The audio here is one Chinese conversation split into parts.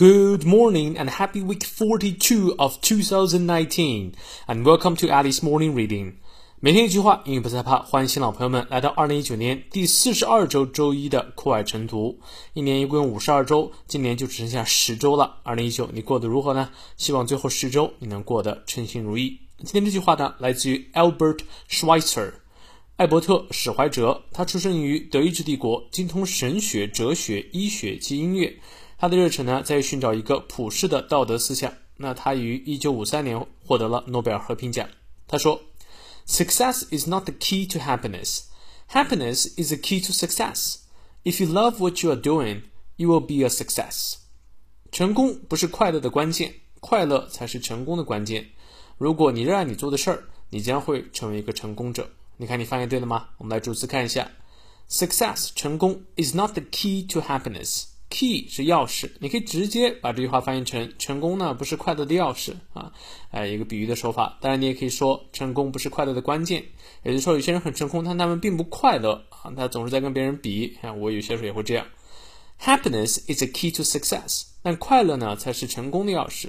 Good morning and happy week 42 of 2019 and welcome to Alice Morning Reading. 每天一句话，英语不再怕。欢迎新老朋友们来到二零一九年第四十二周周一的课外晨读。一年一共有五十二周，今年就只剩下十周了。二零一九，你过得如何呢？希望最后十周你能过得称心如意。今天这句话呢，来自于 Albert Schweitzer。艾伯特·史怀哲，他出生于德意志帝国，精通神学、哲学、医学及音乐。他的热忱呢，在于寻找一个普世的道德思想。那他于1953年获得了诺贝尔和平奖。他说：“Success is not the key to happiness. Happiness is the key to success. If you love what you are doing, you will be a success.” 成功不是快乐的关键，快乐才是成功的关键。如果你热爱你做的事儿，你将会成为一个成功者。你看，你翻译对了吗？我们来逐词看一下：success 成功 is not the key to happiness。Key 是钥匙，你可以直接把这句话翻译成成功呢不是快乐的钥匙啊，哎，一个比喻的说法。当然，你也可以说成功不是快乐的关键。也就是说，有些人很成功，但他们并不快乐啊，他总是在跟别人比。啊，我有些时候也会这样。Happiness is a key to success，但快乐呢才是成功的钥匙。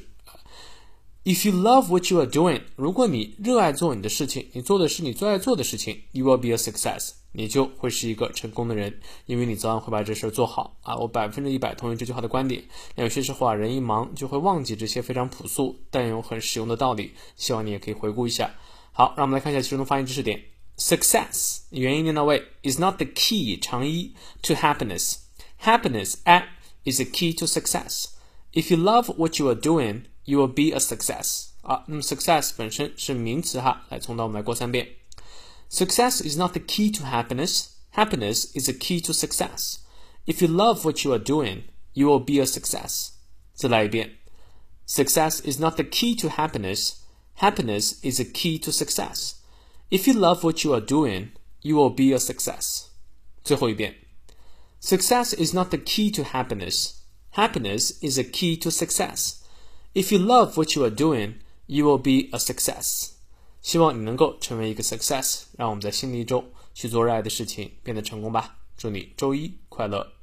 If you love what you are doing，如果你热爱做你的事情，你做的是你最爱做的事情，you will be a success，你就会是一个成功的人，因为你早晚会把这事儿做好啊！我百分之一百同意这句话的观点。有些时候啊，人一忙就会忘记这些非常朴素但又很实用的道理，希望你也可以回顾一下。好，让我们来看一下其中的发音知识点。Success 元音念到位，is not the key 长一 to happiness。Happiness at is the key to success。If you love what you are doing。You will be a success 啊，那么 success 本身是名词哈，来重到我们来过三遍。Success is not the key to happiness. Happiness is the key to success. If you love what you are doing, you will be a success. 再来一遍。Success is not the key to happiness. Happiness is the key to success. If you love what you are doing, you will be a success. 最后一遍。Success is not the key to happiness. Happiness is the key to success. If you love what you are doing, you will be a success. 希望你能够成为一个 success，让我们在新的一周去做热爱的事情，变得成功吧。祝你周一快乐。